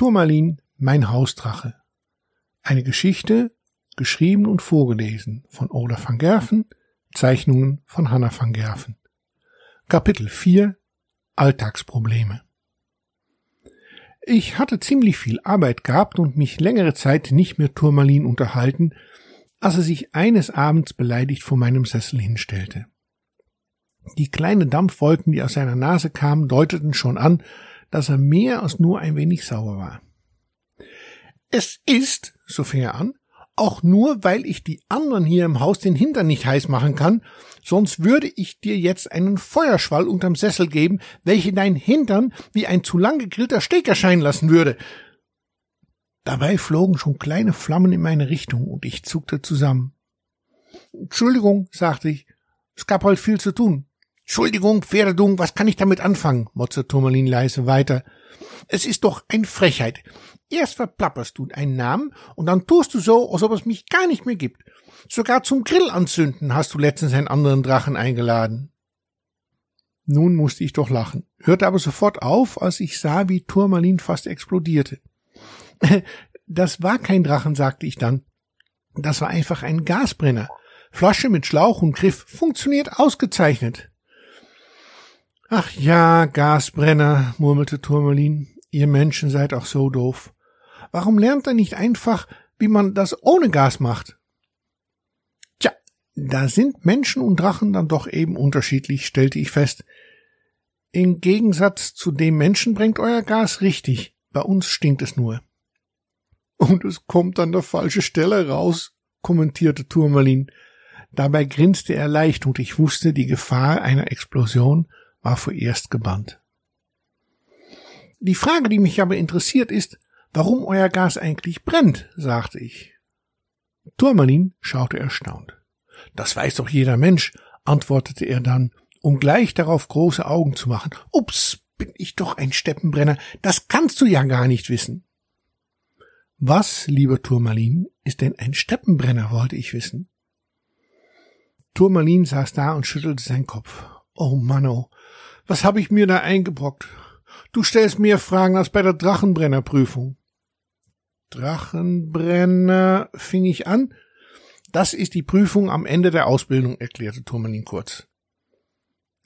Turmalin, mein Hausdrache. Eine Geschichte, geschrieben und vorgelesen von Oda van Gerven, Zeichnungen von Hanna van Gerven. Kapitel 4 Alltagsprobleme Ich hatte ziemlich viel Arbeit gehabt und mich längere Zeit nicht mehr Turmalin unterhalten, als er sich eines Abends beleidigt vor meinem Sessel hinstellte. Die kleinen Dampfwolken, die aus seiner Nase kamen, deuteten schon an, dass er mehr als nur ein wenig sauer war. Es ist, so fing er an, auch nur, weil ich die anderen hier im Haus den Hintern nicht heiß machen kann, sonst würde ich dir jetzt einen Feuerschwall unterm Sessel geben, welche dein Hintern wie ein zu lang gegrillter Steak erscheinen lassen würde. Dabei flogen schon kleine Flammen in meine Richtung und ich zuckte zusammen. Entschuldigung, sagte ich, es gab heute viel zu tun. Entschuldigung, Pferdedung, was kann ich damit anfangen? motzte Turmalin leise weiter. Es ist doch ein Frechheit. Erst verplapperst du einen Namen und dann tust du so, als ob es mich gar nicht mehr gibt. Sogar zum Grill anzünden hast du letztens einen anderen Drachen eingeladen. Nun musste ich doch lachen, hörte aber sofort auf, als ich sah, wie Turmalin fast explodierte. Das war kein Drachen, sagte ich dann. Das war einfach ein Gasbrenner. Flasche mit Schlauch und Griff funktioniert ausgezeichnet. Ach ja, Gasbrenner, murmelte Turmalin. Ihr Menschen seid auch so doof. Warum lernt er nicht einfach, wie man das ohne Gas macht? Tja, da sind Menschen und Drachen dann doch eben unterschiedlich, stellte ich fest. Im Gegensatz zu dem Menschen bringt euer Gas richtig. Bei uns stinkt es nur. Und es kommt an der falsche Stelle raus, kommentierte Turmalin. Dabei grinste er leicht und ich wusste, die Gefahr einer Explosion war vorerst gebannt. Die Frage, die mich aber interessiert, ist, warum euer Gas eigentlich brennt, sagte ich. Turmalin schaute erstaunt. Das weiß doch jeder Mensch, antwortete er dann, um gleich darauf große Augen zu machen. Ups, bin ich doch ein Steppenbrenner, das kannst du ja gar nicht wissen. Was, lieber Turmalin, ist denn ein Steppenbrenner, wollte ich wissen. Turmalin saß da und schüttelte seinen Kopf. Oh Manno, was habe ich mir da eingebrockt? Du stellst mehr Fragen als bei der Drachenbrennerprüfung. Drachenbrenner, fing ich an. Das ist die Prüfung am Ende der Ausbildung, erklärte Turmalin kurz.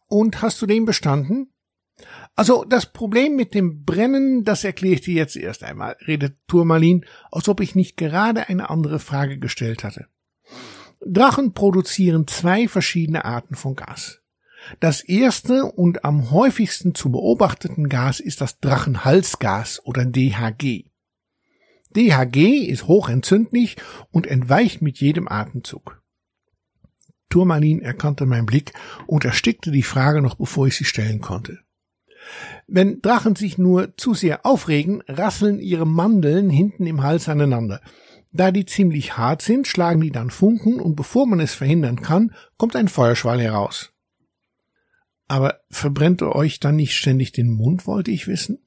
Und hast du den bestanden? Also das Problem mit dem Brennen, das erkläre ich dir jetzt erst einmal, redet Turmalin, als ob ich nicht gerade eine andere Frage gestellt hatte. Drachen produzieren zwei verschiedene Arten von Gas. Das erste und am häufigsten zu beobachteten Gas ist das Drachenhalsgas oder DHG. DHG ist hochentzündlich und entweicht mit jedem Atemzug. Turmalin erkannte meinen Blick und erstickte die Frage noch bevor ich sie stellen konnte. Wenn Drachen sich nur zu sehr aufregen, rasseln ihre Mandeln hinten im Hals aneinander. Da die ziemlich hart sind, schlagen die dann Funken und bevor man es verhindern kann, kommt ein Feuerschwall heraus. Aber verbrennt ihr euch dann nicht ständig den Mund, wollte ich wissen?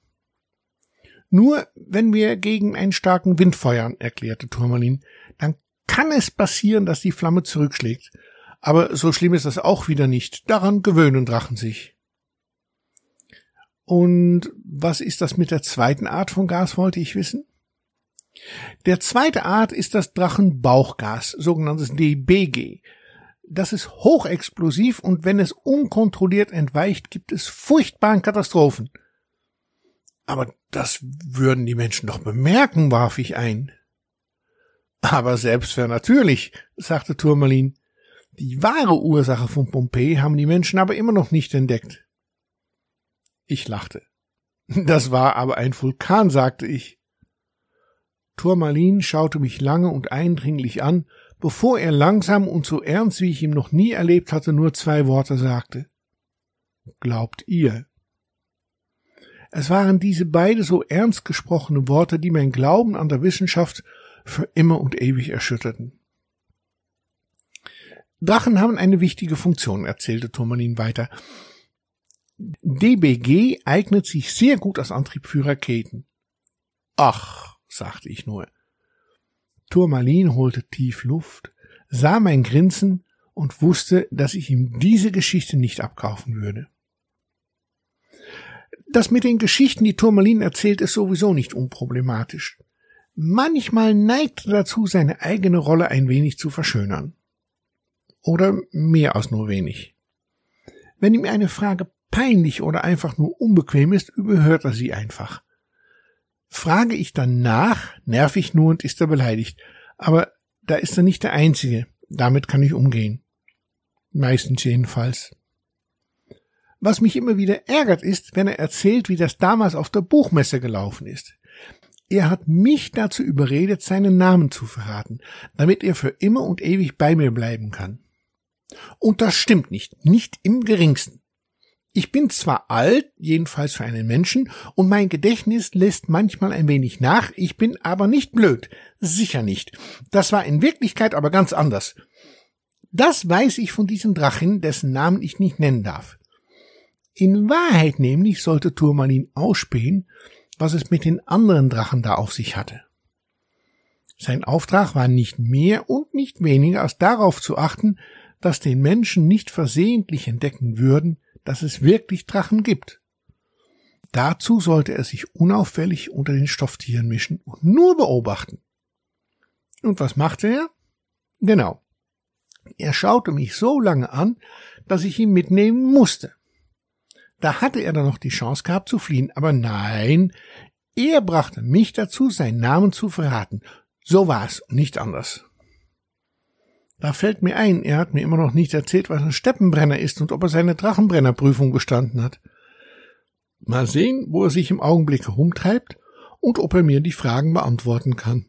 Nur wenn wir gegen einen starken Wind feuern, erklärte Turmalin, dann kann es passieren, dass die Flamme zurückschlägt. Aber so schlimm ist das auch wieder nicht. Daran gewöhnen Drachen sich. Und was ist das mit der zweiten Art von Gas, wollte ich wissen? Der zweite Art ist das Drachenbauchgas, sogenanntes DBG. Das ist hochexplosiv und wenn es unkontrolliert entweicht, gibt es furchtbaren Katastrophen. Aber das würden die Menschen doch bemerken, warf ich ein. Aber selbst wäre natürlich, sagte Turmalin. Die wahre Ursache von Pompeji haben die Menschen aber immer noch nicht entdeckt. Ich lachte. Das war aber ein Vulkan, sagte ich. Turmalin schaute mich lange und eindringlich an bevor er langsam und so ernst, wie ich ihn noch nie erlebt hatte, nur zwei Worte sagte. Glaubt ihr? Es waren diese beide so ernst gesprochene Worte, die mein Glauben an der Wissenschaft für immer und ewig erschütterten. Drachen haben eine wichtige Funktion, erzählte Turmalin weiter. DBG eignet sich sehr gut als Antrieb für Raketen. Ach, sagte ich nur. Turmalin holte tief Luft, sah mein Grinsen und wusste, dass ich ihm diese Geschichte nicht abkaufen würde. Das mit den Geschichten, die Turmalin erzählt, ist sowieso nicht unproblematisch. Manchmal neigt er dazu, seine eigene Rolle ein wenig zu verschönern. Oder mehr als nur wenig. Wenn ihm eine Frage peinlich oder einfach nur unbequem ist, überhört er sie einfach. Frage ich dann nach, nerv ich nur und ist er beleidigt. Aber da ist er nicht der Einzige. Damit kann ich umgehen. Meistens jedenfalls. Was mich immer wieder ärgert ist, wenn er erzählt, wie das damals auf der Buchmesse gelaufen ist. Er hat mich dazu überredet, seinen Namen zu verraten, damit er für immer und ewig bei mir bleiben kann. Und das stimmt nicht, nicht im geringsten. Ich bin zwar alt, jedenfalls für einen Menschen, und mein Gedächtnis lässt manchmal ein wenig nach, ich bin aber nicht blöd, sicher nicht. Das war in Wirklichkeit aber ganz anders. Das weiß ich von diesem Drachen, dessen Namen ich nicht nennen darf. In Wahrheit nämlich sollte Turmalin ausspähen, was es mit den anderen Drachen da auf sich hatte. Sein Auftrag war nicht mehr und nicht weniger als darauf zu achten, dass den Menschen nicht versehentlich entdecken würden, dass es wirklich Drachen gibt. Dazu sollte er sich unauffällig unter den Stofftieren mischen und nur beobachten. Und was machte er? Genau. Er schaute mich so lange an, dass ich ihn mitnehmen musste. Da hatte er dann noch die Chance gehabt zu fliehen, aber nein, er brachte mich dazu, seinen Namen zu verraten. So war es und nicht anders. Da fällt mir ein, er hat mir immer noch nicht erzählt, was ein Steppenbrenner ist und ob er seine Drachenbrennerprüfung bestanden hat. Mal sehen, wo er sich im Augenblick herumtreibt und ob er mir die Fragen beantworten kann.